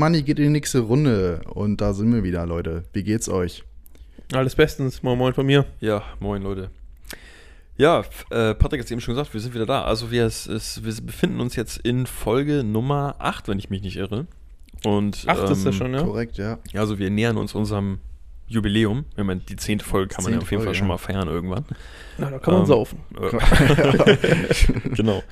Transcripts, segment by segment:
Manni geht in die nächste Runde. Und da sind wir wieder, Leute. Wie geht's euch? Alles bestens. Moin, moin von mir. Ja, moin, Leute. Ja, äh, Patrick hat es eben schon gesagt, wir sind wieder da. Also wir, es, es, wir befinden uns jetzt in Folge Nummer 8, wenn ich mich nicht irre. Und, 8 ähm, ist das schon, ja? Korrekt, ja. Also wir nähern uns unserem Jubiläum. Ich meine, die zehnte Folge kann man ja auf jeden Folge, Fall schon mal feiern irgendwann. Na, da kann man ähm, saufen. genau.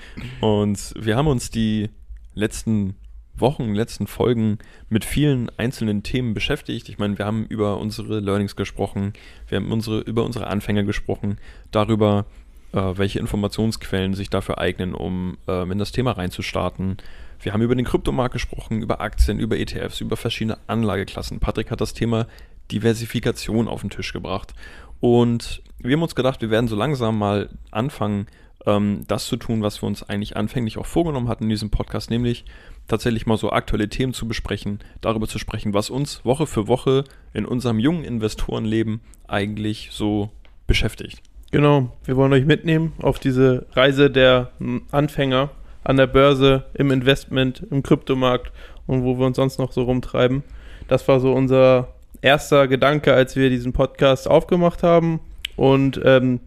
Und wir haben uns die letzten Wochen, letzten Folgen mit vielen einzelnen Themen beschäftigt. Ich meine, wir haben über unsere Learnings gesprochen, wir haben unsere, über unsere Anfänge gesprochen, darüber, äh, welche Informationsquellen sich dafür eignen, um äh, in das Thema reinzustarten. Wir haben über den Kryptomarkt gesprochen, über Aktien, über ETFs, über verschiedene Anlageklassen. Patrick hat das Thema Diversifikation auf den Tisch gebracht. Und wir haben uns gedacht, wir werden so langsam mal anfangen, ähm, das zu tun, was wir uns eigentlich anfänglich auch vorgenommen hatten in diesem Podcast, nämlich tatsächlich mal so aktuelle Themen zu besprechen, darüber zu sprechen, was uns Woche für Woche in unserem jungen Investorenleben eigentlich so beschäftigt. Genau, wir wollen euch mitnehmen auf diese Reise der Anfänger an der Börse, im Investment, im Kryptomarkt und wo wir uns sonst noch so rumtreiben. Das war so unser erster Gedanke, als wir diesen Podcast aufgemacht haben. Und ähm,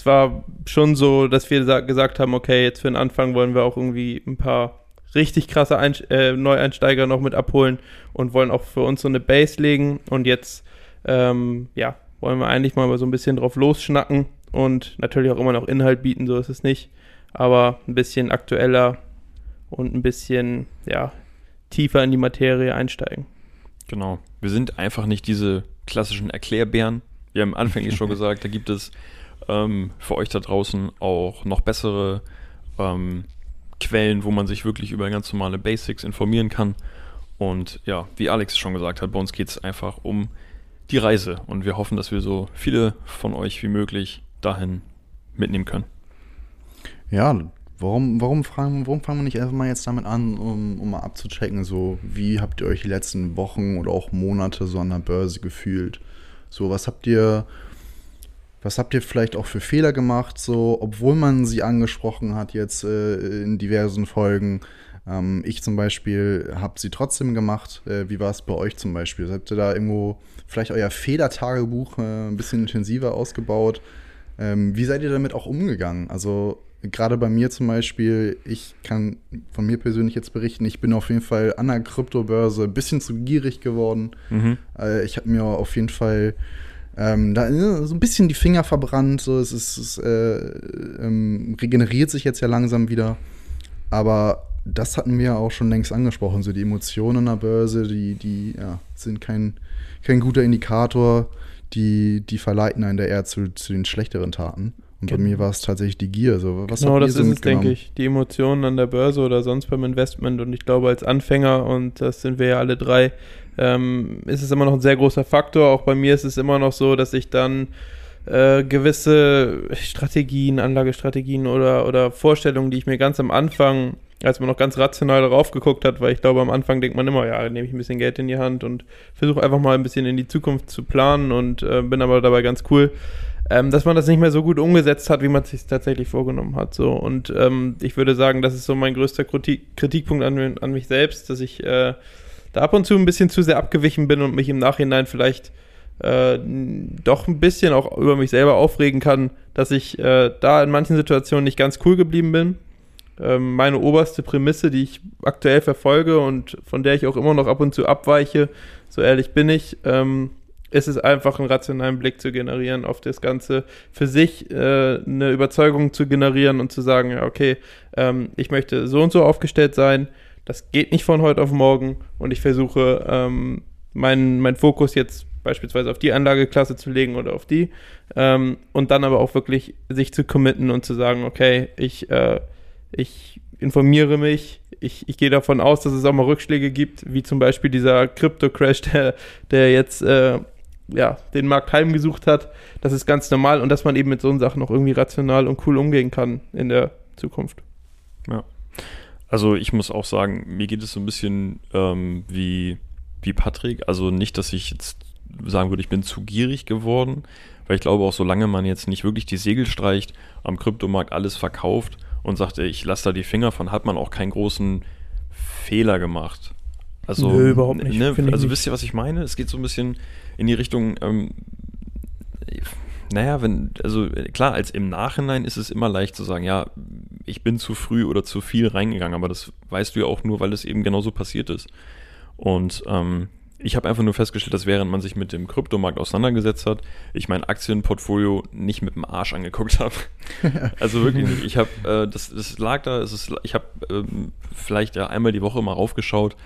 es war schon so, dass wir gesagt haben, okay, jetzt für den Anfang wollen wir auch irgendwie ein paar richtig krasse Ein äh, Neueinsteiger noch mit abholen und wollen auch für uns so eine Base legen. Und jetzt, ähm, ja, wollen wir eigentlich mal so ein bisschen drauf losschnacken und natürlich auch immer noch Inhalt bieten, so ist es nicht. Aber ein bisschen aktueller und ein bisschen, ja, tiefer in die Materie einsteigen. Genau. Wir sind einfach nicht diese klassischen Erklärbären. Wir haben anfänglich schon gesagt, da gibt es ähm, für euch da draußen auch noch bessere ähm, Quellen, wo man sich wirklich über ganz normale Basics informieren kann. Und ja, wie Alex schon gesagt hat, bei uns geht es einfach um die Reise. Und wir hoffen, dass wir so viele von euch wie möglich dahin mitnehmen können. Ja, warum, warum, fragen, warum fangen wir nicht einfach mal jetzt damit an, um, um mal abzuchecken, so wie habt ihr euch die letzten Wochen oder auch Monate so an der Börse gefühlt? So, was habt ihr was habt ihr vielleicht auch für Fehler gemacht, so, obwohl man sie angesprochen hat jetzt äh, in diversen Folgen? Ähm, ich zum Beispiel habe sie trotzdem gemacht. Äh, wie war es bei euch zum Beispiel? Habt ihr da irgendwo vielleicht euer Fehlertagebuch äh, ein bisschen intensiver ausgebaut? Ähm, wie seid ihr damit auch umgegangen? Also gerade bei mir zum Beispiel, ich kann von mir persönlich jetzt berichten, ich bin auf jeden Fall an der Kryptobörse ein bisschen zu gierig geworden. Mhm. Äh, ich habe mir auf jeden Fall ähm, da äh, so ein bisschen die Finger verbrannt, so es ist, es, äh, ähm, regeneriert sich jetzt ja langsam wieder. Aber das hatten wir auch schon längst angesprochen. So die Emotionen an der Börse, die, die ja, sind kein, kein guter Indikator. Die, die verleiten einen da eher zu, zu den schlechteren Taten. Und genau. bei mir war es tatsächlich die Gier. So, was genau, das so ist es, denke ich. Die Emotionen an der Börse oder sonst beim Investment. Und ich glaube, als Anfänger, und das sind wir ja alle drei, ähm, ist es immer noch ein sehr großer Faktor. Auch bei mir ist es immer noch so, dass ich dann äh, gewisse Strategien, Anlagestrategien oder, oder Vorstellungen, die ich mir ganz am Anfang, als man noch ganz rational darauf geguckt hat, weil ich glaube, am Anfang denkt man immer, ja, nehme ich ein bisschen Geld in die Hand und versuche einfach mal ein bisschen in die Zukunft zu planen und äh, bin aber dabei ganz cool. Ähm, dass man das nicht mehr so gut umgesetzt hat, wie man es sich tatsächlich vorgenommen hat. So. Und ähm, ich würde sagen, das ist so mein größter Kritik Kritikpunkt an, an mich selbst, dass ich äh, da ab und zu ein bisschen zu sehr abgewichen bin und mich im Nachhinein vielleicht äh, doch ein bisschen auch über mich selber aufregen kann, dass ich äh, da in manchen Situationen nicht ganz cool geblieben bin. Ähm, meine oberste Prämisse, die ich aktuell verfolge und von der ich auch immer noch ab und zu abweiche, so ehrlich bin ich, ähm, ist es einfach einen rationalen Blick zu generieren auf das Ganze, für sich äh, eine Überzeugung zu generieren und zu sagen, okay, ähm, ich möchte so und so aufgestellt sein, das geht nicht von heute auf morgen und ich versuche, ähm, meinen mein Fokus jetzt beispielsweise auf die Anlageklasse zu legen oder auf die ähm, und dann aber auch wirklich sich zu committen und zu sagen, okay, ich, äh, ich informiere mich. Ich, ich gehe davon aus, dass es auch mal Rückschläge gibt, wie zum Beispiel dieser Crypto-Crash, der, der jetzt äh, ja, den Markt heimgesucht hat. Das ist ganz normal und dass man eben mit so Sachen auch irgendwie rational und cool umgehen kann in der Zukunft. Ja. Also ich muss auch sagen, mir geht es so ein bisschen ähm, wie, wie Patrick. Also nicht, dass ich jetzt sagen würde, ich bin zu gierig geworden, weil ich glaube auch, solange man jetzt nicht wirklich die Segel streicht, am Kryptomarkt alles verkauft und sagt, ich lasse da die Finger von, hat man auch keinen großen Fehler gemacht. Also, Nö, überhaupt nicht. Ne, also wisst ihr, was ich meine? Es geht so ein bisschen in die Richtung, ähm, naja, wenn, also klar, als im Nachhinein ist es immer leicht zu sagen, ja, ich bin zu früh oder zu viel reingegangen, aber das weißt du ja auch nur, weil es eben genauso passiert ist. Und ähm, ich habe einfach nur festgestellt, dass während man sich mit dem Kryptomarkt auseinandergesetzt hat, ich mein Aktienportfolio nicht mit dem Arsch angeguckt habe. also wirklich nicht. Ich habe, äh, das, das lag da, es ist, ich habe ähm, vielleicht ja einmal die Woche mal raufgeschaut,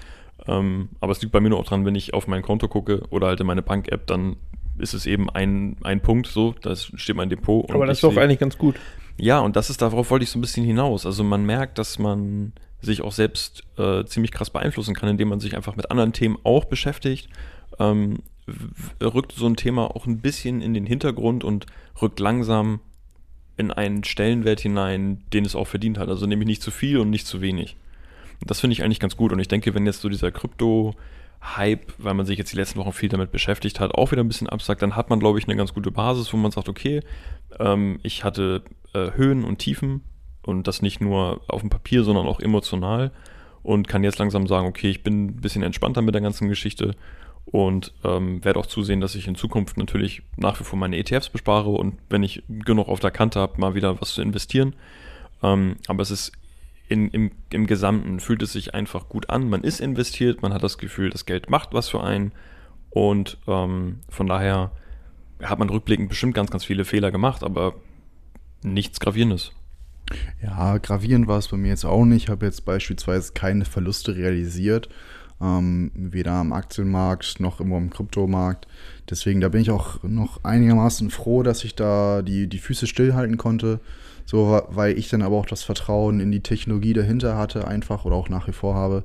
ähm, aber es liegt bei mir nur auch dran, wenn ich auf mein Konto gucke oder halt in meine Bank-App, dann ist es eben ein, ein Punkt so, da steht mein Depot. Aber das ist doch eigentlich ganz gut. ja, und das ist, darauf wollte ich so ein bisschen hinaus. Also man merkt, dass man sich auch selbst äh, ziemlich krass beeinflussen kann, indem man sich einfach mit anderen Themen auch beschäftigt. Ähm, rückt so ein Thema auch ein bisschen in den Hintergrund und rückt langsam in einen Stellenwert hinein, den es auch verdient hat. Also nämlich nicht zu viel und nicht zu wenig. Und das finde ich eigentlich ganz gut. Und ich denke, wenn jetzt so dieser Krypto-Hype, weil man sich jetzt die letzten Wochen viel damit beschäftigt hat, auch wieder ein bisschen absagt, dann hat man, glaube ich, eine ganz gute Basis, wo man sagt, okay, ähm, ich hatte äh, Höhen und Tiefen und das nicht nur auf dem Papier, sondern auch emotional und kann jetzt langsam sagen, okay, ich bin ein bisschen entspannter mit der ganzen Geschichte und ähm, werde auch zusehen, dass ich in Zukunft natürlich nach wie vor meine ETFs bespare und wenn ich genug auf der Kante habe, mal wieder was zu investieren. Ähm, aber es ist in, im, im Gesamten fühlt es sich einfach gut an. Man ist investiert, man hat das Gefühl, das Geld macht was für einen und ähm, von daher hat man rückblickend bestimmt ganz, ganz viele Fehler gemacht, aber nichts Gravierendes. Ja, gravierend war es bei mir jetzt auch nicht. Ich habe jetzt beispielsweise keine Verluste realisiert. Ähm, weder am Aktienmarkt noch immer im Kryptomarkt. Deswegen, da bin ich auch noch einigermaßen froh, dass ich da die, die Füße stillhalten konnte. So, weil ich dann aber auch das Vertrauen in die Technologie dahinter hatte, einfach oder auch nach wie vor habe,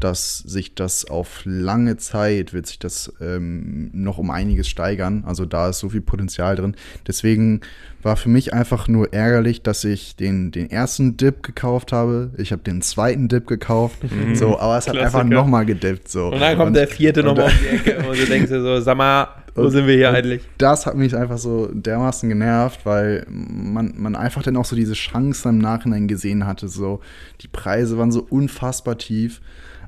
dass sich das auf lange Zeit wird sich das ähm, noch um einiges steigern. Also da ist so viel Potenzial drin. Deswegen war für mich einfach nur ärgerlich, dass ich den, den ersten Dip gekauft habe. Ich habe den zweiten Dip gekauft. So, aber es hat einfach Klassiker. nochmal gedippt. So. Und dann kommt der vierte und nochmal um die Ecke und du denkst dir so, sag mal, wo sind wir hier eigentlich? Das hat mich einfach so dermaßen genervt, weil man, man einfach dann auch so diese Chance im Nachhinein gesehen hatte. So, die Preise waren so unfassbar tief.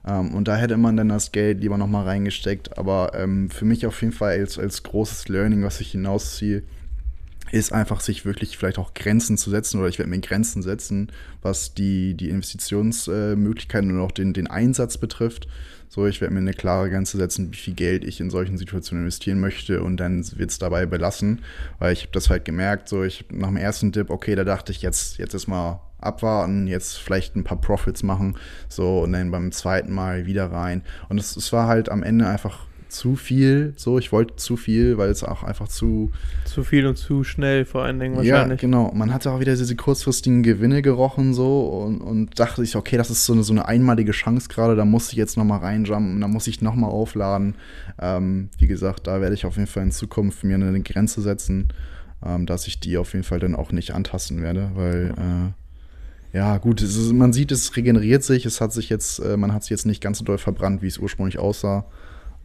Ähm, und da hätte man dann das Geld lieber nochmal reingesteckt. Aber ähm, für mich auf jeden Fall als, als großes Learning, was ich hinausziehe, ist einfach, sich wirklich vielleicht auch Grenzen zu setzen oder ich werde mir Grenzen setzen, was die, die Investitionsmöglichkeiten und auch den, den Einsatz betrifft. So, ich werde mir eine klare Grenze setzen, wie viel Geld ich in solchen Situationen investieren möchte und dann wird es dabei belassen, weil ich habe das halt gemerkt, so ich nach dem ersten Dip, okay, da dachte ich jetzt, jetzt ist mal abwarten, jetzt vielleicht ein paar Profits machen, so und dann beim zweiten Mal wieder rein und es, es war halt am Ende einfach zu viel, so ich wollte zu viel, weil es auch einfach zu Zu viel und zu schnell vor allen Dingen ja, wahrscheinlich. genau. Man hatte auch wieder diese kurzfristigen Gewinne gerochen so und, und dachte sich, okay, das ist so eine, so eine einmalige Chance gerade, da muss ich jetzt noch mal reinjumpen, da muss ich noch mal aufladen. Ähm, wie gesagt, da werde ich auf jeden Fall in Zukunft mir eine Grenze setzen, ähm, dass ich die auf jeden Fall dann auch nicht antasten werde, weil äh, ja gut, es ist, man sieht, es regeneriert sich, es hat sich jetzt, äh, man hat sich jetzt nicht ganz so doll verbrannt, wie es ursprünglich aussah.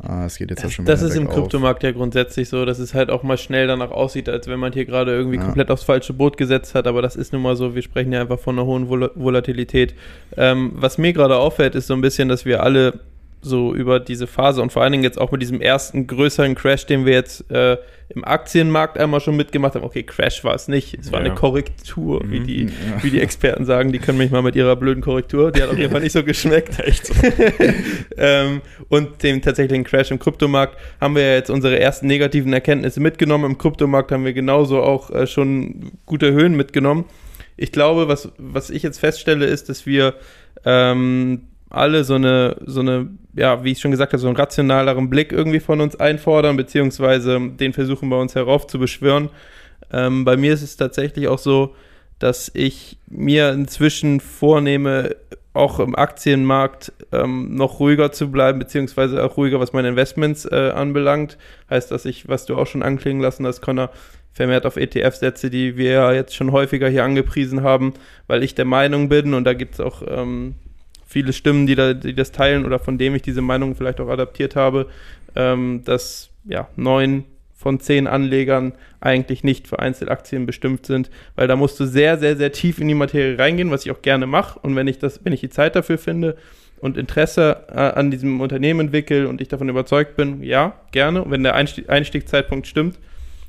Äh, es geht jetzt Das, schon das ist im. Kryptomarkt ja grundsätzlich so, dass es halt auch mal schnell danach aussieht, als wenn man hier gerade irgendwie Ja. komplett aufs falsche Boot gesetzt hat. Aber das ist nun mal so, wir sprechen ja einfach von einer hohen Vol Volatilität. Ähm, was mir gerade auffällt, ist so ein bisschen, dass wir alle so über diese Phase und vor allen Dingen jetzt auch mit diesem ersten größeren Crash, den wir jetzt äh, im Aktienmarkt einmal schon mitgemacht haben. Okay, Crash war es nicht, es war Ja. eine Korrektur, wie, Mhm. die, Ja. wie die Experten sagen. Die können mich mal mit ihrer blöden Korrektur, die hat auf jeden Fall nicht so geschmeckt. Echt ähm, und dem tatsächlichen Crash im Kryptomarkt haben wir ja jetzt unsere ersten negativen Erkenntnisse mitgenommen. Im Kryptomarkt haben wir genauso auch äh, schon gute Höhen mitgenommen. Ich glaube, was, was ich jetzt feststelle, ist, dass wir ähm, alle so eine, so eine, ja, wie ich schon gesagt habe, so einen rationaleren Blick irgendwie von uns einfordern, beziehungsweise den versuchen bei uns heraufzubeschwören. Ähm, bei mir ist es tatsächlich auch so, dass ich mir inzwischen vornehme, auch im Aktienmarkt ähm, noch ruhiger zu bleiben, beziehungsweise auch ruhiger, was meine Investments äh, anbelangt. Heißt, dass ich, was du auch schon anklingen lassen hast, Connor, vermehrt auf ETF setze, die wir ja jetzt schon häufiger hier angepriesen haben, weil ich der Meinung bin, und da gibt es auch ähm, viele Stimmen, die, da, die das teilen oder von dem ich diese Meinung vielleicht auch adaptiert habe, ähm, dass ja, neun von zehn Anlegern eigentlich nicht für Einzelaktien bestimmt sind, weil da musst du sehr, sehr, sehr tief in die Materie reingehen, was ich auch gerne mache. Und wenn ich das, wenn ich die Zeit dafür finde und Interesse äh, an diesem Unternehmen entwickle und ich davon überzeugt bin, ja, gerne. Und wenn der Einstieg, Einstiegszeitpunkt stimmt,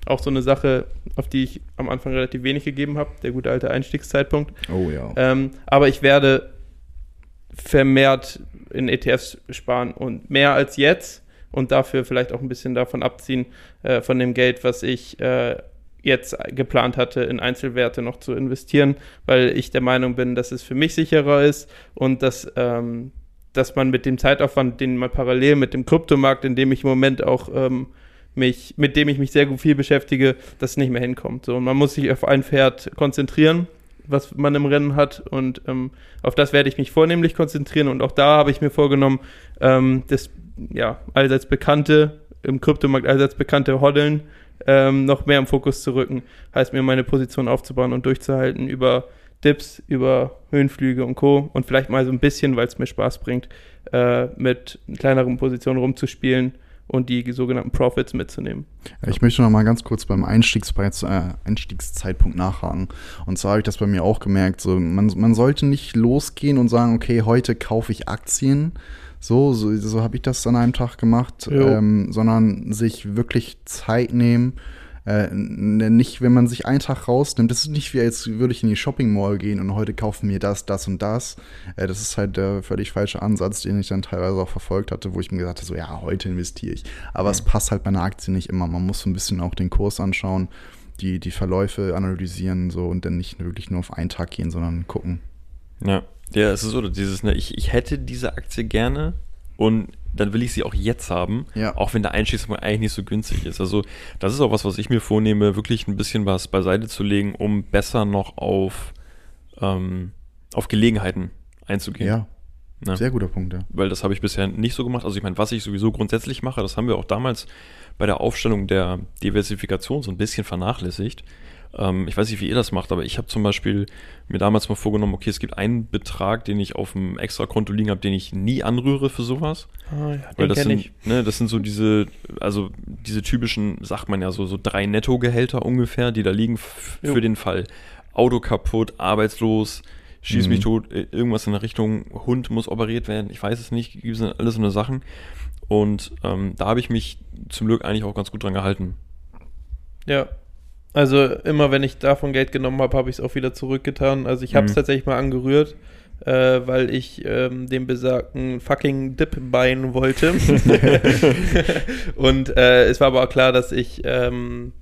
auch so eine Sache, auf die ich am Anfang relativ wenig gegeben habe, der gute alte Einstiegszeitpunkt. Oh ja. Ähm, aber ich werde vermehrt in ETFs sparen und mehr als jetzt und dafür vielleicht auch ein bisschen davon abziehen, äh, von dem Geld, was ich äh, jetzt geplant hatte, in Einzelwerte noch zu investieren, weil ich der Meinung bin, dass es für mich sicherer ist und dass, ähm, dass man mit dem Zeitaufwand, den man parallel mit dem Kryptomarkt, in dem ich im Moment auch ähm, mich, mit dem ich mich sehr gut viel beschäftige, das nicht mehr hinkommt. So, und man muss sich auf ein Pferd konzentrieren, was man im Rennen hat. Und ähm, auf das werde ich mich vornehmlich konzentrieren. Und auch da habe ich mir vorgenommen, ähm, das ja, allseits bekannte, im Kryptomarkt allseits bekannte Hoddeln ähm, noch mehr im Fokus zu rücken. Heißt mir, meine Position aufzubauen und durchzuhalten über Dips, über Höhenflüge und Co. Und vielleicht mal so ein bisschen, weil es mir Spaß bringt, äh, mit kleineren Positionen rumzuspielen und die sogenannten Profits mitzunehmen. Ich möchte noch mal ganz kurz beim Einstiegspreis, äh, Einstiegszeitpunkt nachhaken. Und zwar habe ich das bei mir auch gemerkt, so, man, man sollte nicht losgehen und sagen, okay, heute kaufe ich Aktien, so, so, so habe ich das an einem Tag gemacht, ähm, sondern sich wirklich Zeit nehmen. Äh, nicht, wenn man sich einen Tag rausnimmt, das ist nicht wie, als würde ich in die Shopping Mall gehen und heute kaufen mir das, das und das. Äh, das ist halt der völlig falsche Ansatz, den ich dann teilweise auch verfolgt hatte, wo ich mir gesagt habe, so ja, heute investiere ich. Aber mhm. es passt halt bei einer Aktie nicht immer. Man muss so ein bisschen auch den Kurs anschauen, die, die Verläufe analysieren so und dann nicht wirklich nur auf einen Tag gehen, sondern gucken. Ja. Ja, es ist so, dieses, ne, ich, ich hätte diese Aktie gerne und dann will ich sie auch jetzt haben, ja. auch wenn der Einstiegsmarkt eigentlich nicht so günstig ist. Also das ist auch was, was ich mir vornehme, wirklich ein bisschen was beiseite zu legen, um besser noch auf, ähm, auf Gelegenheiten einzugehen. Ja. Ne? Sehr guter Punkt, ja. Weil das habe ich bisher nicht so gemacht. Also ich meine, was ich sowieso grundsätzlich mache, das haben wir auch damals bei der Aufstellung der Diversifikation so ein bisschen vernachlässigt. Ähm, ich weiß nicht, wie ihr das macht, aber ich habe zum Beispiel mir damals mal vorgenommen, okay, es gibt einen Betrag, den ich auf dem Extrakonto liegen habe, den ich nie anrühre für sowas. Ah, ja, Weil das sind, ne, das sind so diese, also diese typischen, sagt man ja so, so drei Nettogehälter ungefähr, die da liegen für den Fall Auto kaputt, arbeitslos, schieß mhm. mich tot, irgendwas in der Richtung, Hund muss operiert werden, ich weiß es nicht, gibt es alles so eine Sachen. Und ähm, da habe ich mich zum Glück eigentlich auch ganz gut dran gehalten. Ja, also immer wenn ich davon Geld genommen habe, habe ich es auch wieder zurückgetan. Also ich habe es mhm. tatsächlich mal angerührt, äh, weil ich ähm, den besagten fucking Dip beien wollte. und äh, es war aber auch klar, dass ich ähm,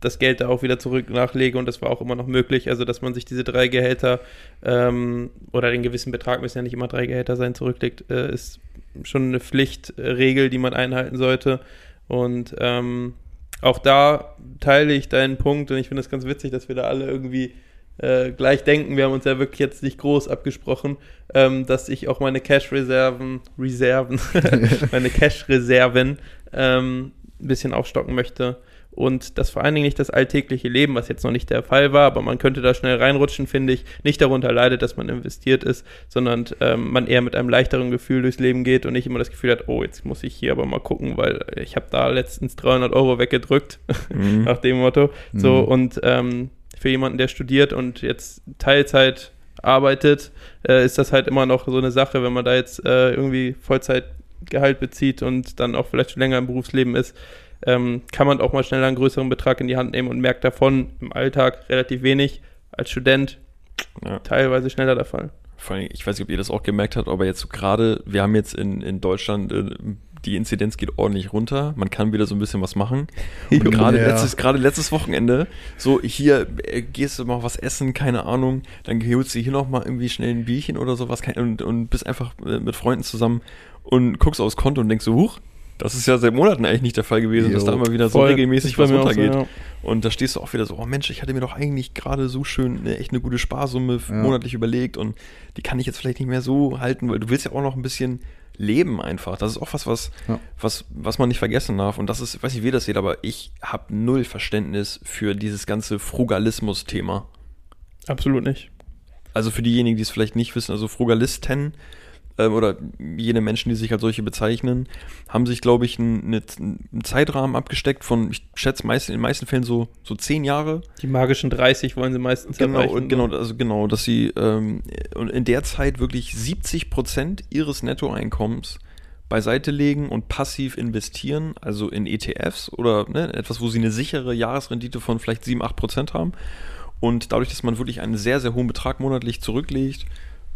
das Geld da auch wieder zurück nachlege und das war auch immer noch möglich. Also dass man sich diese drei Gehälter ähm, oder den gewissen Betrag müssen ja nicht immer drei Gehälter sein zurücklegt, äh, ist schon eine Pflichtregel, die man einhalten sollte. Und ähm, auch da teile ich deinen Punkt und ich finde es ganz witzig, dass wir da alle irgendwie äh, gleich denken. Wir haben uns ja wirklich jetzt nicht groß abgesprochen, ähm, dass ich auch meine Cash-Reserven, Reserven, meine Cash-Reserven ähm, ein bisschen aufstocken möchte und dass vor allen Dingen nicht das alltägliche Leben, was jetzt noch nicht der Fall war, aber man könnte da schnell reinrutschen, finde ich, nicht darunter leidet, dass man investiert ist, sondern ähm, man eher mit einem leichteren Gefühl durchs Leben geht und nicht immer das Gefühl hat, oh, jetzt muss ich hier aber mal gucken, weil ich habe da letztens 300 Euro weggedrückt, mhm. nach dem Motto. Mhm. So, und ähm, für jemanden, der studiert und jetzt Teilzeit arbeitet, äh, ist das halt immer noch so eine Sache, wenn man da jetzt äh, irgendwie Vollzeitgehalt bezieht und dann auch vielleicht schon länger im Berufsleben ist, ähm, kann man auch mal schneller einen größeren Betrag in die Hand nehmen und merkt davon im Alltag relativ wenig. Als Student ja. teilweise schneller der Fall. Vor allem, ich weiß nicht, ob ihr das auch gemerkt habt, aber jetzt so gerade, wir haben jetzt in, in Deutschland, äh, die Inzidenz geht ordentlich runter, man kann wieder so ein bisschen was machen. Und gerade ja. letztes, gerade letztes Wochenende, so hier äh, gehst du mal was essen, keine Ahnung, dann holst du hier nochmal irgendwie schnell ein Bierchen oder sowas und, und bist einfach äh, mit Freunden zusammen und guckst aufs Konto und denkst so, huch, Das ist ja seit Monaten eigentlich nicht der Fall gewesen, dass Jo, da immer wieder so Voll. regelmäßig was mir auch so, runtergeht. ja. Und da stehst du auch wieder so, oh Mensch, ich hatte mir doch eigentlich gerade so schön eine, echt eine gute Sparsumme Ja. monatlich überlegt und die kann ich jetzt vielleicht nicht mehr so halten, weil du willst ja auch noch ein bisschen leben einfach. Das ist auch was, was, Ja. was, was man nicht vergessen darf. Und das ist, ich weiß nicht, wie ihr das seht, aber ich habe null Verständnis für dieses ganze Frugalismus-Thema. Absolut nicht. Also für diejenigen, die es vielleicht nicht wissen, also Frugalisten ähm, oder jene Menschen, die sich als solche bezeichnen, haben sich, glaube ich, einen, eine- einen Zeitrahmen abgesteckt von, ich schätze meist, in den meisten Fällen so, so zehn Jahre. Die magischen 30 wollen sie meistens Genau, erreichen. und genau, also genau, dass sie ähm, in der Zeit wirklich 70 Prozent ihres Nettoeinkommens beiseite legen und passiv investieren, also in ETFs oder ne, etwas, wo sie eine sichere Jahresrendite von vielleicht 7, 8 Prozent haben. Und dadurch, dass man wirklich einen sehr, sehr hohen Betrag monatlich zurücklegt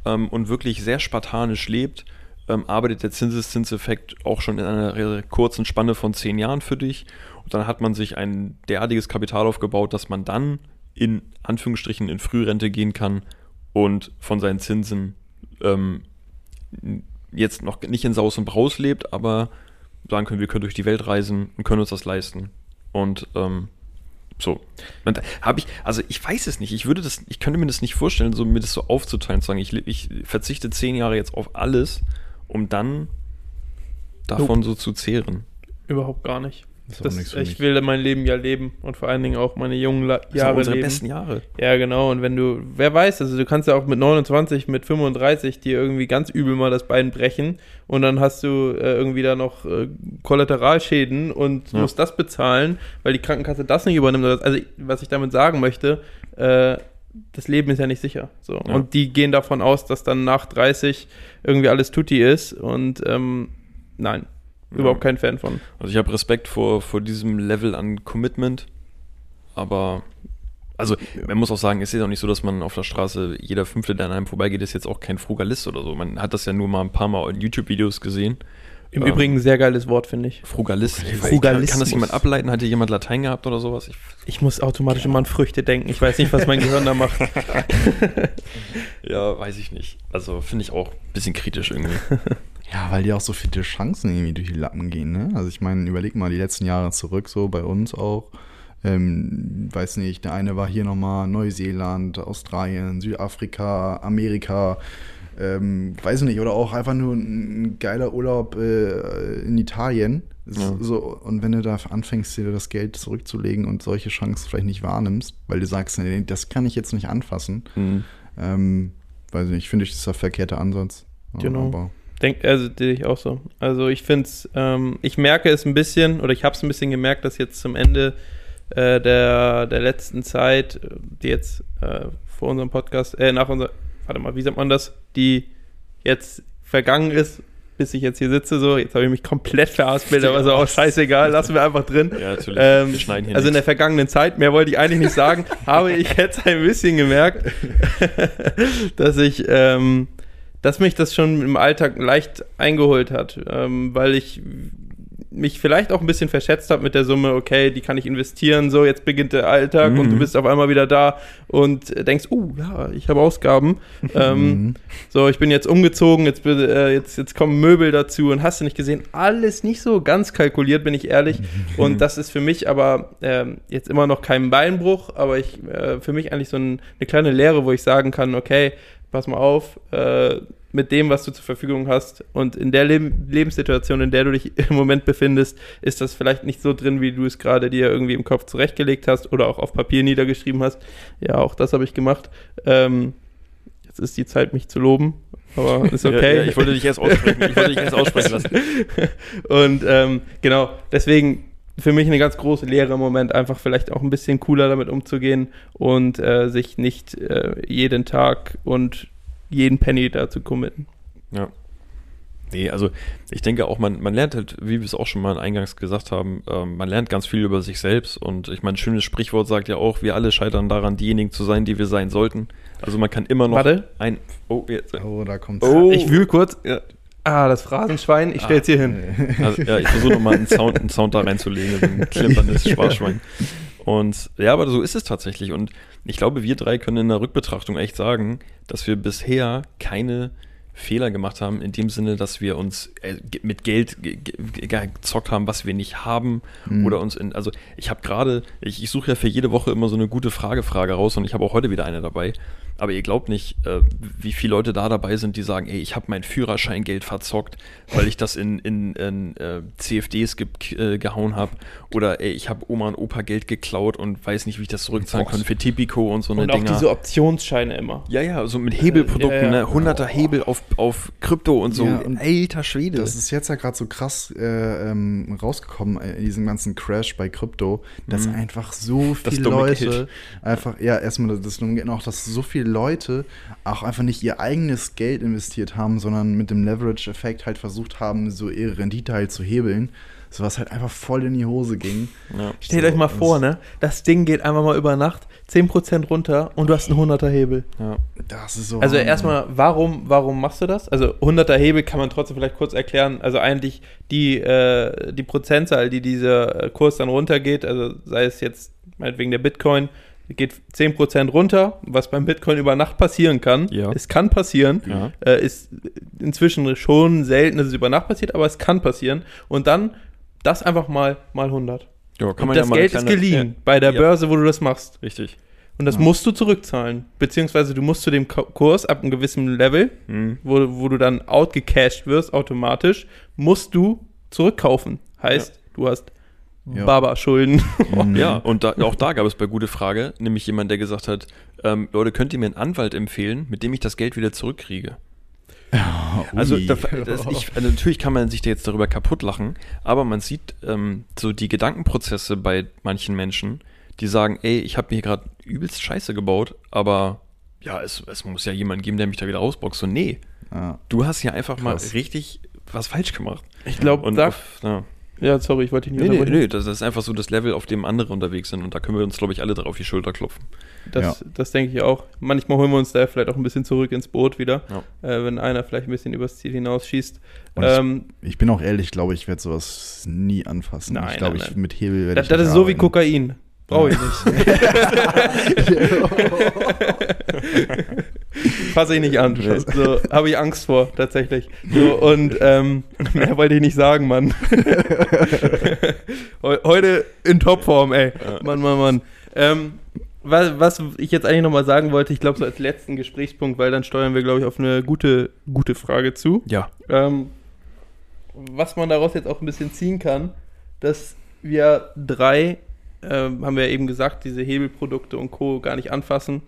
ähm, und wirklich sehr spartanisch lebt, ähm, arbeitet der Zinseszinseffekt auch schon in einer kurzen Spanne von 10 Jahren für dich. Und dann hat man sich ein derartiges Kapital aufgebaut, dass man dann in Anführungsstrichen in Frührente gehen kann und von seinen Zinsen ähm, jetzt noch nicht in Saus und Braus lebt, aber sagen können, wir können durch die Welt reisen und können uns das leisten. Und ähm, so. Habe ich, also ich weiß es nicht. Ich würde das, ich könnte mir das nicht vorstellen, so mir das so aufzuteilen, zu sagen, ich, ich verzichte zehn Jahre jetzt auf alles, um dann davon so zu zehren. Überhaupt gar nicht. Das ich will mein Leben ja leben und vor allen Dingen auch meine jungen La Das Jahre unsere leben. besten Jahre. Ja, genau. Und wenn du, wer weiß, also du kannst ja auch mit 29, mit 35 dir irgendwie ganz übel mal das Bein brechen und dann hast du äh, irgendwie da noch äh, Kollateralschäden und Ja. musst das bezahlen, weil die Krankenkasse das nicht übernimmt. Also, ich- was ich damit sagen möchte, äh, das Leben ist ja nicht sicher. So. Ja. Und die gehen davon aus, dass dann nach 30 irgendwie alles tutti ist und ähm, nein, überhaupt kein Fan von. Also ich habe Respekt vor, vor diesem Level an Commitment, aber also man muss auch sagen, es ist auch nicht so, dass man auf der Straße jeder Fünfte, der an einem vorbeigeht, ist jetzt auch kein Frugalist oder so. Man hat das ja nur mal ein paar Mal in YouTube-Videos gesehen. Im Ähm, Übrigen ein sehr geiles Wort, finde ich. Frugalist. Weiß, Kann, das jemand ableiten? Hat hier jemand Latein gehabt oder sowas? Ich, Ich muss automatisch immer an Früchte denken. Ich weiß nicht, was mein Gehirn da macht. ja, weiß ich nicht. Also finde ich auch ein bisschen kritisch irgendwie. Ja, weil dir auch so viele Chancen irgendwie durch die Lappen gehen, ne? Also ich meine, überleg mal die letzten Jahre zurück, so bei uns auch. Ähm, weiß nicht, der eine war hier nochmal Neuseeland, Australien, Südafrika, Amerika, ähm, weiß ich nicht, oder auch einfach nur ein, geiler Urlaub äh, in Italien. Ja. So, und wenn du da anfängst, dir das Geld zurückzulegen und solche Chancen vielleicht nicht wahrnimmst, weil du sagst, nee, das kann ich jetzt nicht anfassen, Mhm. ähm, weiß ich nicht, finde ich, das ist der verkehrte Ansatz. Genau. Aber, Denk, also sehe ich auch so. Also ich finde es, ähm, ich merke es ein bisschen, oder ich habe es ein bisschen gemerkt, dass jetzt zum Ende äh, der, der letzten Zeit, die jetzt äh, vor unserem Podcast, äh, nach unser, warte mal, wie sagt man das, die jetzt vergangen ist, bis ich jetzt hier sitze, so, jetzt habe ich mich komplett veraspelt, aber ist auch scheißegal, lassen wir einfach drin. Ja, natürlich. Ähm, Wir schneiden hier also in der nichts. vergangenen Zeit, mehr wollte ich eigentlich nicht sagen, habe ich jetzt ein bisschen gemerkt, dass ich, ähm, dass mich das schon im Alltag leicht eingeholt hat, ähm, weil ich mich vielleicht auch ein bisschen verschätzt habe mit der Summe, okay, die kann ich investieren, so, jetzt beginnt der Alltag und Mhm. du bist auf einmal wieder da und denkst, oh ja, ich habe Ausgaben. ähm, Mhm. so, ich bin jetzt umgezogen, jetzt, äh, jetzt, jetzt kommen Möbel dazu und hast du nicht gesehen, alles nicht so ganz kalkuliert, bin ich ehrlich. Und das ist für mich aber ähm, jetzt immer noch kein Beinbruch, aber ich, äh, für mich eigentlich so ein, eine kleine Lehre, wo ich sagen kann, okay, pass mal auf, äh, mit dem, was du zur Verfügung hast und in der Leb Lebenssituation, in der du dich im Moment befindest, ist das vielleicht nicht so drin, wie du es gerade dir irgendwie im Kopf zurechtgelegt hast oder auch auf Papier niedergeschrieben hast. Ja, auch das habe ich gemacht. Ähm, jetzt ist die Zeit, mich zu loben, aber ist okay. Ja, ja, ich wollte dich erst aussprechen. Ich wollte dich erst aussprechen lassen. Und ähm, genau, deswegen für mich eine ganz große Lehre im Moment, einfach vielleicht auch ein bisschen cooler damit umzugehen und äh, sich nicht äh, jeden Tag und jeden Penny da zu committen. Ja. Nee, also ich denke auch, man, man lernt halt, wie wir es auch schon mal eingangs gesagt haben, ähm, man lernt ganz viel über sich selbst und ich meine, ein schönes Sprichwort sagt ja auch, wir alle scheitern daran, diejenigen zu sein, die wir sein sollten. Also man kann immer noch Warte. ein. Oh, jetzt. Oh, da kommt's. Oh. Ich wühl kurz. Ja, Ah, das Phrasenschwein, ich stell's hier hin. also, ja ich versuche nochmal einen Sound, einen Sound da reinzulegen, so ein klimperndes Sparschwein. Und ja, aber so ist es tatsächlich. Und ich glaube, wir drei können in der Rückbetrachtung echt sagen, dass wir bisher keine Fehler gemacht haben, in dem Sinne, dass wir uns äh, mit Geld ge- ge- ge- gezockt haben, was wir nicht haben. Mhm. Oder uns in, also ich habe gerade, ich, ich suche ja für jede Woche immer so eine gute Frage-Frage raus und ich habe auch heute wieder eine dabei. Aber ihr glaubt nicht, äh, wie viele Leute da dabei sind, die sagen, ey, ich habe mein Führerscheingeld verzockt, weil ich das in, in, in äh, CFDs ge äh, gehauen habe. Oder ey, ich habe Oma und Opa Geld geklaut und weiß nicht, wie ich das zurückzahlen kann für Tipico und so eine Und auch Dinger. diese Optionsscheine immer. Ja, ja, so mit Hebelprodukten, Ja, ja. ne? 100er Hebel auf, auf Krypto und so. Ja, und Alter Schwede. Das ist jetzt ja gerade so krass äh, ähm, rausgekommen äh, in diesem ganzen Crash bei Krypto, dass Mhm. einfach so Das viele Leute Geld. einfach, ja, erstmal das, das dumme und auch, dass so viele Leute auch einfach nicht ihr eigenes Geld investiert haben, sondern mit dem Leverage-Effekt halt versucht haben, so ihre Rendite halt zu hebeln. So was halt einfach voll in die Hose ging. ja. Stellt So, euch mal vor, ne? Das Ding geht einfach mal über Nacht 10% runter und du hast einen 100er Hebel. Ja. Das ist so. Also Wahnsinn. erstmal, warum, warum machst du das? Also 100er Hebel kann man trotzdem vielleicht kurz erklären. Also eigentlich die, äh, die Prozentzahl, die dieser Kurs dann runtergeht, also sei es jetzt meinetwegen der Bitcoin, geht 10% runter, was beim Bitcoin über Nacht passieren kann. Ja. Es kann passieren. Ja. Äh, ist inzwischen schon selten, dass es über Nacht passiert, aber es kann passieren. Und dann das einfach mal mal 100. Ja, kann Und man das ja mal Geld ist kleine- geliehen bei der Ja. Börse, wo du das machst. Ja, richtig. Und das Ja. musst du zurückzahlen. Beziehungsweise du musst zu dem Kurs ab einem gewissen Level, Mhm. wo, wo du dann outgecashed wirst automatisch, musst du zurückkaufen. Heißt, du hast Ja. Baba-Schulden. Mhm. Ja, und da, auch da gab es bei Gute Frage, nämlich jemand, der gesagt hat, ähm, Leute, könnt ihr mir einen Anwalt empfehlen, mit dem ich das Geld wieder zurückkriege? Also, Ui. da, das, ich, also natürlich kann man sich da jetzt darüber kaputt lachen, aber man sieht ähm, so die Gedankenprozesse bei manchen Menschen, die sagen, ey, ich habe mir hier gerade übelst Scheiße gebaut, aber ja, es, es muss ja jemanden geben, der mich da wieder rausboxt. So, nee, ja. du hast hier einfach Krass. mal richtig was falsch gemacht. Ich glaube, Und da. ja. Ja, sorry, ich wollte dich nicht Nee, nee, unterbrechen. nee, das ist einfach so das Level, auf dem andere unterwegs sind und da können wir uns, glaube ich, alle drauf auf die Schulter klopfen. Das, das denke ich auch. Manchmal holen wir uns da vielleicht auch ein bisschen zurück ins Boot wieder, Ja. äh, wenn einer vielleicht ein bisschen übers Ziel hinausschießt. Und ich- Ähm, Ich bin auch ehrlich, glaube ich, werde sowas nie anfassen. Nein, ich glaube, ich mit Hebel werde das ich das ist so wie arbeiten. Kokain. Brauche ich nicht. Fasse ich nicht an. So, habe ich Angst vor, tatsächlich. So, und ähm, mehr wollte ich nicht sagen, Mann. Heu- Heute in Topform, ey. Mann, Mann, Mann. Ähm, was, was ich jetzt eigentlich nochmal sagen wollte, ich glaube, so als letzten Gesprächspunkt, weil dann steuern wir, glaube ich, auf eine gute, gute Frage zu. Ja. Ähm, was man daraus jetzt auch ein bisschen ziehen kann, dass wir drei, ähm, haben wir eben gesagt, diese Hebelprodukte und Co. gar nicht anfassen.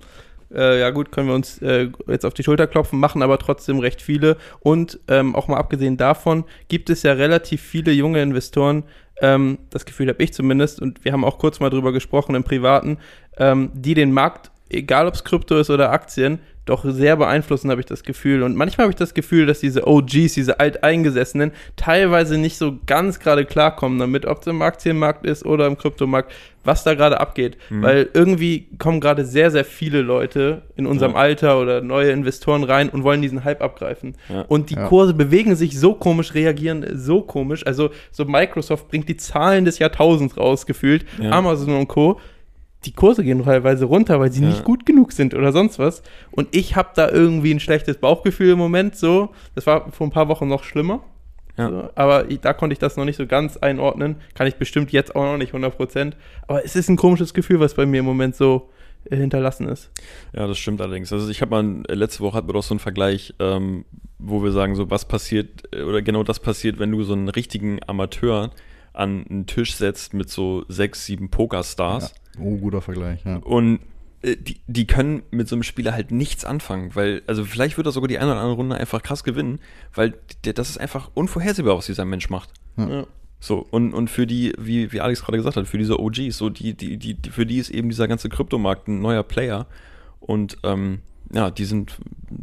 Äh, ja gut, können wir uns äh, jetzt auf die Schulter klopfen, machen aber trotzdem recht viele. Und ähm, auch mal abgesehen davon gibt es ja relativ viele junge Investoren, ähm, das Gefühl habe ich zumindest, und wir haben auch kurz mal drüber gesprochen im Privaten, ähm, die den Markt, egal ob es Krypto ist oder Aktien, doch sehr beeinflussen, habe ich das Gefühl. Und manchmal habe ich das Gefühl, dass diese OGs, diese Alteingesessenen, teilweise nicht so ganz gerade klarkommen damit, ob es im Aktienmarkt ist oder im Kryptomarkt, was da gerade abgeht. Mhm. Weil irgendwie kommen gerade sehr, sehr viele Leute in unserem Ja. Alter oder neue Investoren rein und wollen diesen Hype abgreifen. Ja. Und die Ja. Kurse bewegen sich so komisch, reagieren so komisch. Also so Microsoft bringt die Zahlen des Jahrtausends raus, gefühlt. Ja. Amazon und Co. Die Kurse gehen teilweise runter, weil sie Ja. nicht gut genug sind oder sonst was. Und ich habe da irgendwie ein schlechtes Bauchgefühl im Moment. So, das war vor ein paar Wochen noch schlimmer. Ja. So, aber ich, da konnte ich das noch nicht so ganz einordnen. Kann ich bestimmt jetzt auch noch nicht 100%. Aber es ist ein komisches Gefühl, was bei mir im Moment so äh, hinterlassen ist. Ja, das stimmt allerdings. Also ich habe mal, äh, letzte Woche hatten wir doch so einen Vergleich, ähm, wo wir sagen, so was passiert, äh, oder genau das passiert, wenn du so einen richtigen Amateur an einen Tisch setzt mit so sechs, sieben Pokerstars. Ja. Oh, guter Vergleich, ja. Und äh, die, die können mit so einem Spieler halt nichts anfangen, weil, also vielleicht wird er sogar die eine oder andere Runde einfach krass gewinnen, weil der, das ist einfach unvorhersehbar, was dieser Mensch macht. Ja. Ja. So, und, und für die, wie, wie Alex gerade gesagt hat, für diese OGs, so die, die, die, die, für die ist eben dieser ganze Kryptomarkt ein neuer Player. Und ähm, ja, die sind,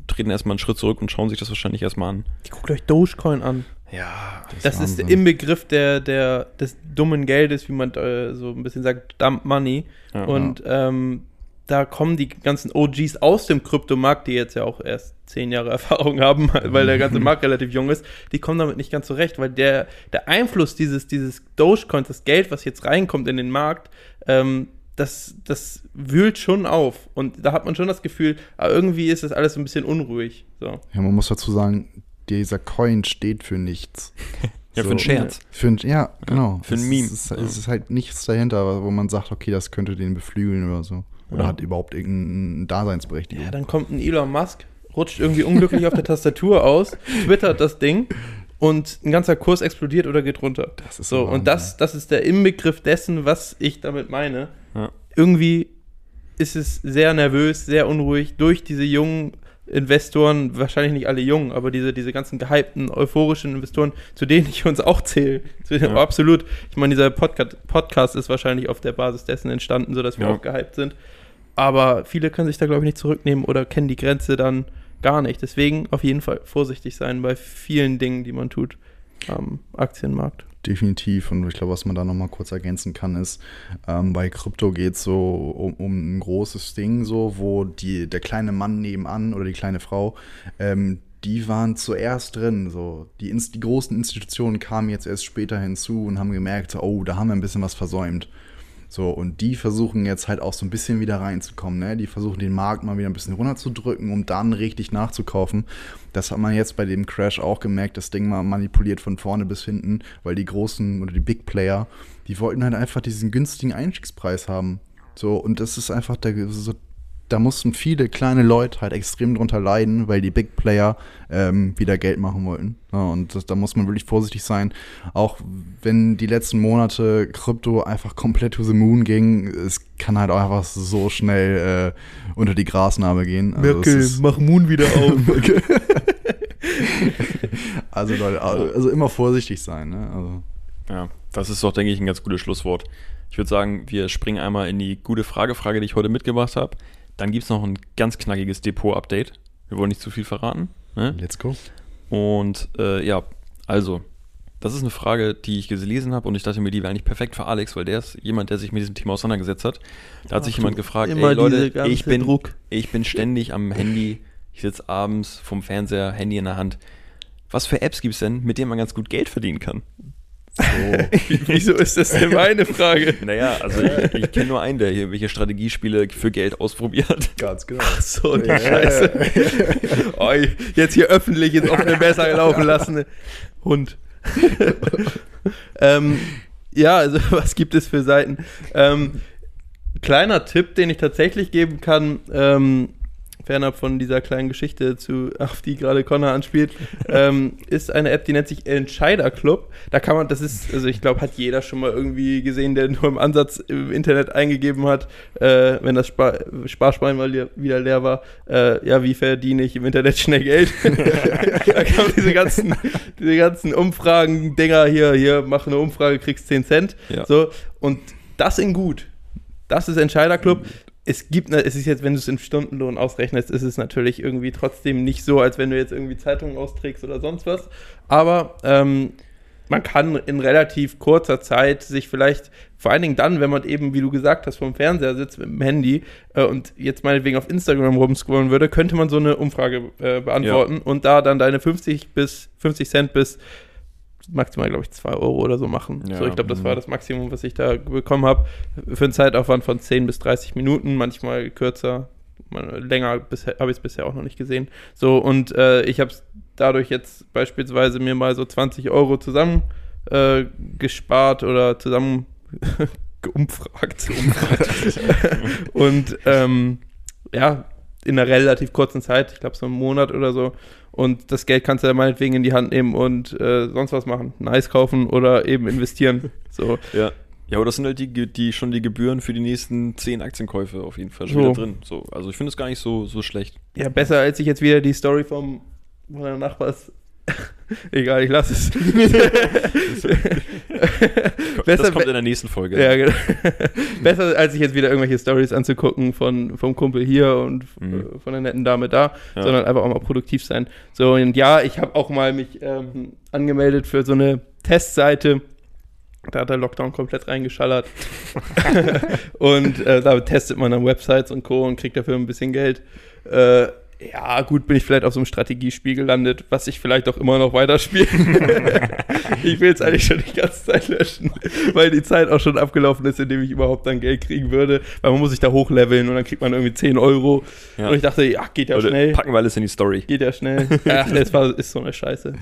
treten erstmal einen Schritt zurück und schauen sich das wahrscheinlich erstmal an. Guckt euch Dogecoin an. Ja, Das ist Wahnsinn. im Begriff der, der, des dummen Geldes, wie man äh, so ein bisschen sagt, Dump Money. ja. Und ähm, da kommen die ganzen OGs aus dem Kryptomarkt, die jetzt ja auch erst zehn Jahre Erfahrung haben, weil der ganze Markt relativ jung ist, die kommen damit nicht ganz zurecht, weil der, der Einfluss dieses, dieses Dogecoins, das Geld, was jetzt reinkommt in den Markt, ähm, das, das wühlt schon auf. Und da hat man schon das Gefühl, aber irgendwie ist das alles so ein bisschen unruhig. So. Ja, man muss dazu sagen, dieser Coin steht für nichts. Ja, So, für einen Scherz. Für ein, ja, genau. für ein Es Meme. Ist, es ist halt nichts dahinter, wo man sagt, okay, das könnte den beflügeln oder so. Oder Ja. hat überhaupt irgendeine Daseinsberechtigung. Ja, dann kommt ein Elon Musk, rutscht irgendwie unglücklich auf der Tastatur aus, twittert das Ding und ein ganzer Kurs explodiert oder geht runter. Das ist So, Wahnsinn. und das, das ist der Inbegriff dessen, was ich damit meine. Ja. Irgendwie ist es sehr nervös, sehr unruhig durch diese jungen Investoren, wahrscheinlich nicht alle jung, aber diese, diese ganzen gehypten, euphorischen Investoren, zu denen ich uns auch zähle. Zu denen, Ja. Absolut. Ich meine, dieser Podcast, Podcast ist wahrscheinlich auf der Basis dessen entstanden, sodass wir Ja. auch gehypt sind. Aber viele können sich da, glaube ich, nicht zurücknehmen oder kennen die Grenze dann gar nicht. Deswegen auf jeden Fall vorsichtig sein bei vielen Dingen, die man tut am Aktienmarkt. Definitiv. Und ich glaube, was man da nochmal kurz ergänzen kann, ist, ähm, bei Krypto geht es so um, um ein großes Ding, so, wo die, der kleine Mann nebenan oder die kleine Frau, ähm, die waren zuerst drin. So. Die, die großen Institutionen kamen jetzt erst später hinzu und haben gemerkt, oh, da haben wir ein bisschen was versäumt. So, und die versuchen jetzt halt auch so ein bisschen wieder reinzukommen, ne? Die versuchen den Markt mal wieder ein bisschen runterzudrücken, um dann richtig nachzukaufen. Das hat man jetzt bei dem Crash auch gemerkt, das Ding mal manipuliert von vorne bis hinten, weil die großen oder die Big Player, die wollten halt einfach diesen günstigen Einstiegspreis haben. So, und das ist einfach der, so, da mussten viele kleine Leute halt extrem drunter leiden, weil die Big Player ähm, wieder Geld machen wollten. Ja, und das, da muss man wirklich vorsichtig sein. Auch wenn die letzten Monate Krypto einfach komplett to the moon ging, es kann halt auch einfach so schnell äh, unter die Grasnarbe gehen. Also ist- mach Moon wieder auf. also Leute, also immer vorsichtig sein. Ne? Also, Ja, das ist doch, denke ich, ein ganz gutes Schlusswort. Ich würde sagen, wir springen einmal in die gute Frage-Frage, die ich heute mitgebracht habe. Dann gibt es noch ein ganz knackiges Depot-Update. Wir wollen nicht zu viel verraten. Ne? let's go. Und äh, ja, also, das ist eine Frage, die ich gelesen habe und ich dachte mir, die wäre eigentlich perfekt für Alex, weil der ist jemand, der sich mit diesem Thema auseinandergesetzt hat. Da hat sich Ach, jemand du, gefragt, ey Leute, ich bin, Druck. ich bin ständig am Handy, ich sitze abends vom Fernseher, Handy in der Hand. Was für Apps gibt es denn, mit denen man ganz gut Geld verdienen kann? So. Wieso ist das denn meine Frage? Naja, also ich, ich kenne nur einen, der hier welche Strategiespiele für Geld ausprobiert. Ganz genau. Ach so, die Ja. Scheiße. oh, jetzt hier öffentlich ins offene Messer laufen lassen. Hund. ähm, ja, also was gibt es für Seiten? Ähm, kleiner Tipp, den ich tatsächlich geben kann, ähm, fernab von dieser kleinen Geschichte, zu, auf die gerade Connor anspielt, ähm, ist eine App, die nennt sich Entscheider Club. Da kann man, das ist, also ich glaube, hat jeder schon mal irgendwie gesehen, der nur im Ansatz im Internet eingegeben hat, äh, wenn das Spar Sparschwein mal wieder leer war, äh, ja, wie verdiene ich im Internet schnell Geld? da kann man diese ganzen, diese ganzen Umfragen, Dinger hier, hier, mach eine Umfrage, kriegst 10 Cent. Ja. So, und das in gut. Das ist Entscheiderclub. Es gibt, ne- es ist jetzt, wenn du es in Stundenlohn ausrechnest, ist es natürlich irgendwie trotzdem nicht so, als wenn du jetzt irgendwie Zeitungen austrägst oder sonst was. Aber ähm, man kann in relativ kurzer Zeit sich vielleicht, vor allen Dingen dann, wenn man eben, wie du gesagt hast, vom Fernseher sitzt mit dem Handy äh, und jetzt meinetwegen auf Instagram rumscrollen würde, könnte man so eine Umfrage äh, beantworten und da dann deine 50 bis 50 Cent bis maximal, glaube ich, 2 Euro oder so machen. Ja, so, ich glaube, das mhm. war das Maximum, was ich da bekommen habe. Für einen Zeitaufwand von 10 bis 30 Minuten, manchmal kürzer. Länger habe ich es bisher auch noch nicht gesehen. So, und äh, ich habe es dadurch jetzt beispielsweise mir mal so 20 Euro zusammen äh, gespart oder zusammen geumfragt. und ähm, ja, in einer relativ kurzen Zeit, ich glaube so einen Monat oder so. Und das Geld kannst du ja meinetwegen in die Hand nehmen und äh, sonst was machen. Nice kaufen oder eben investieren. So. Ja. Ja, aber das sind halt die, die schon die Gebühren für die nächsten zehn Aktienkäufe auf jeden Fall schon So. wieder drin. So, also ich finde es gar nicht so, so schlecht. Ja, besser als ich jetzt wieder die Story vom von der Nachbars. Egal, ich lasse es. das besser, kommt in der nächsten Folge. ja, genau. besser als sich jetzt wieder irgendwelche Stories anzugucken von vom Kumpel hier und Mhm. äh, von der netten Dame da, Ja. sondern einfach auch mal produktiv sein. So und ja, ich habe auch mal mich ähm, angemeldet für so eine Testseite. Da hat der Lockdown komplett reingeschallert. und äh, da testet man dann Websites und Co. und kriegt dafür ein bisschen Geld. Äh, Ja, gut, bin ich vielleicht auf so einem Strategiespiel gelandet, was ich vielleicht auch immer noch weiterspiele. ich will es eigentlich schon die ganze Zeit löschen, weil die Zeit auch schon abgelaufen ist, in dem ich überhaupt dann Geld kriegen würde. Weil man muss sich da hochleveln und dann kriegt man irgendwie 10 Euro. Ja. Und ich dachte, ja, geht ja Oder schnell. Packen wir alles in die Story. Geht ja schnell. Ach, das war, ist so eine Scheiße.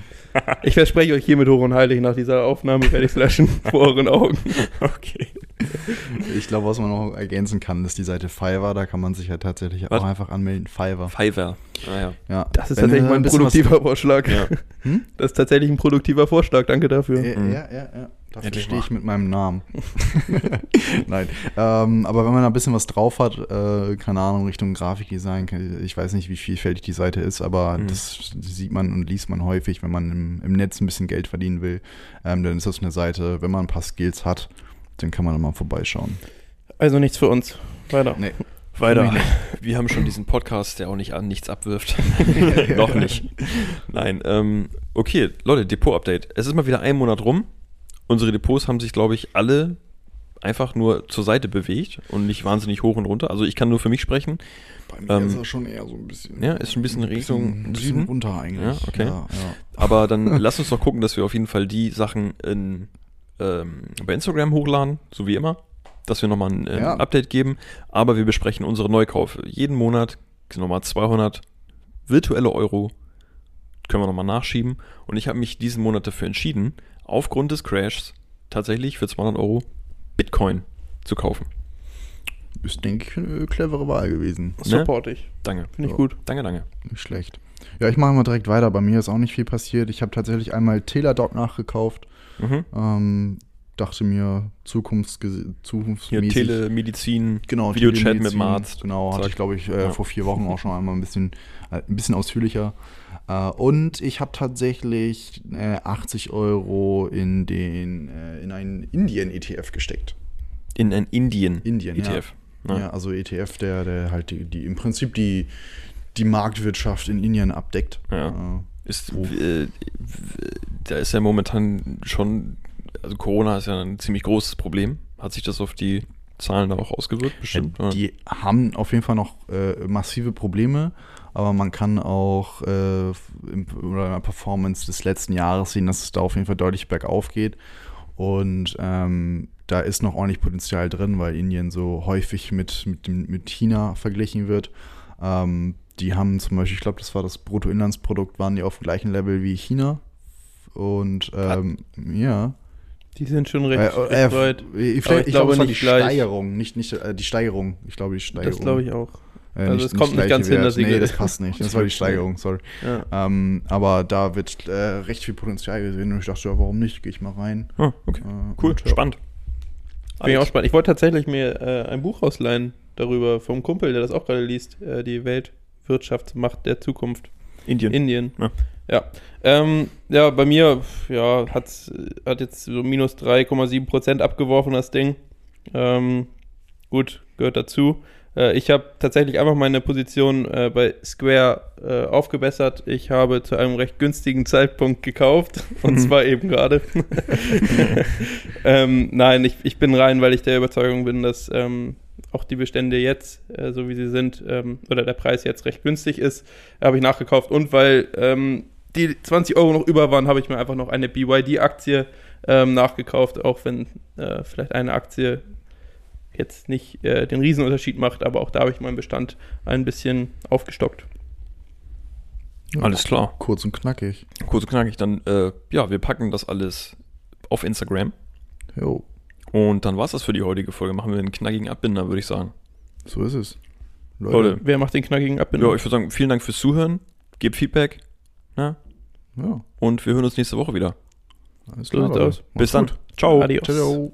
Ich verspreche euch hiermit hoch und heilig, nach dieser Aufnahme werde ich es löschen vor euren Augen. Okay. Ich glaube, was man noch ergänzen kann, ist die Seite Fiverr. Da kann man sich ja tatsächlich Was? auch einfach anmelden. Fiverr. Fiverr. Ah, ja. Ja. Das ist Wenn tatsächlich mein ein bisschen was- produktiver Vorschlag. Ja. Hm? Das ist tatsächlich ein produktiver Vorschlag. Danke dafür. Ja, Mhm. ja, ja, ja. Dafür Endlich stehe ich mit meinem Namen. Nein. Ähm, aber wenn man da ein bisschen was drauf hat, äh, keine Ahnung, Richtung Grafikdesign, ich weiß nicht, wie vielfältig die Seite ist, aber Mhm. das sieht man und liest man häufig, wenn man im, im Netz ein bisschen Geld verdienen will. Ähm, dann ist das eine Seite, wenn man ein paar Skills hat, dann kann man mal vorbeischauen. Also nichts für uns. Weiter. Nee. Weiter. Wir haben schon diesen Podcast, der auch nicht an nichts abwirft. Noch nicht. Nein. Ähm, okay, Leute, Depot-Update. Es ist mal wieder ein Monat rum. Unsere Depots haben sich, glaube ich, alle einfach nur zur Seite bewegt und nicht wahnsinnig hoch und runter. Also ich kann nur für mich sprechen. Bei mir Ähm, ist das schon eher so ein bisschen. ja, ist schon ein bisschen Richtung ein bisschen Süden. runter eigentlich. Ja, okay. Ja, ja. Aber dann lass uns doch gucken, dass wir auf jeden Fall die Sachen in, ähm, bei Instagram hochladen, so wie immer. Dass wir nochmal ein ähm, Ja. Update geben. Aber wir besprechen unsere Neukäufe. Jeden Monat sind nochmal 200 virtuelle Euro. Können wir nochmal nachschieben. Und ich habe mich diesen Monat dafür entschieden, aufgrund des Crashs tatsächlich für 200 Euro Bitcoin zu kaufen. Ist, denke ich, eine clevere Wahl gewesen. Support ich. Danke. Finde ich Ja. gut. Danke, danke. Nicht schlecht. Ja, ich mache mal direkt weiter. Bei mir ist auch nicht viel passiert. Ich habe tatsächlich einmal Teladoc nachgekauft. Mhm. Ähm, dachte mir, zukunfts Hier zukunftsmäßig. Telemedizin, genau, Videochat mit dem Arzt. Genau, hatte ich, glaube ich, äh, Ja. vor vier Wochen auch schon einmal ein bisschen, äh, ein bisschen ausführlicher. Äh, und ich habe tatsächlich äh, 80 Euro in den äh, in einen Indien-ETF gesteckt. in ein Indien, Indien, ETF. Ja. Ja. ja, also ETF, der, der halt die, die im Prinzip die, die Marktwirtschaft in Indien abdeckt. Ja. Ist, Oh. äh, da ist ja momentan schon, also Corona ist ja ein ziemlich großes Problem. Hat sich das auf die Zahlen da auch ausgewirkt? Bestimmt. Ja, oder? die haben auf jeden Fall noch äh, massive Probleme, aber man kann auch äh, im, oder in der Performance des letzten Jahres sehen, dass es da auf jeden Fall deutlich bergauf geht. Und ähm, da ist noch ordentlich Potenzial drin, weil Indien so häufig mit, mit, dem, mit China verglichen wird. Ähm, die haben zum Beispiel, ich glaube, das war das Bruttoinlandsprodukt, waren die auf dem gleichen Level wie China. Und ähm, ja. Die sind schon recht, Äh, äh, weit. ich, Aber ich, glaube, die nicht gleich. Steigerung, nicht, nicht äh, die Steigerung. Ich glaube, die Steigerung. Das glaube ich auch. Äh, Also es kommt nicht ganz hin, Wert. dass sie Nee, das passt nicht. Das war die Steigerung, sorry. Ja. Ähm, aber da wird äh, recht viel Potenzial gesehen und ich dachte, ja, warum nicht? Gehe ich mal rein. Ah, okay. Äh, Cool, und, ja. spannend. Bin ich auch spannend. Ich wollte tatsächlich mir äh, ein Buch ausleihen darüber vom Kumpel, der das auch gerade liest. Äh, die Weltwirtschaftsmacht der Zukunft. Indien. Indien. Ja. Ja. Ähm, ja, bei mir ja, hat's, hat jetzt so minus 3,7 Prozent abgeworfen, das Ding. Ähm, gut, gehört dazu. Äh, ich habe tatsächlich einfach meine Position äh, bei Square äh, aufgebessert. Ich habe zu einem recht günstigen Zeitpunkt gekauft. Und zwar eben gerade. ähm, nein, ich, ich bin rein, weil ich der Überzeugung bin, dass ähm, auch die Bestände jetzt, äh, so wie sie sind, ähm, oder der Preis jetzt recht günstig ist, habe ich nachgekauft. Und weil ähm, die 20 Euro noch über waren, habe ich mir einfach noch eine BYD-Aktie ähm, nachgekauft, auch wenn äh, vielleicht eine Aktie jetzt nicht äh, den Riesenunterschied macht, aber auch da habe ich meinen Bestand ein bisschen aufgestockt. Alles klar. Kurz und knackig. Kurz und knackig. Dann, äh, ja, wir packen das alles auf Instagram. Jo, Und dann war es das für die heutige Folge. Machen wir einen knackigen Abbinder, würde ich sagen. so ist es. Leute. Wer macht den knackigen Abbinder? Ja, ich würde sagen, vielen Dank fürs Zuhören. Gebt Feedback. Ne? Ja, Und wir hören uns nächste Woche wieder. alles klar. Leute. Bis dann. Ciao. Adios. Ciao.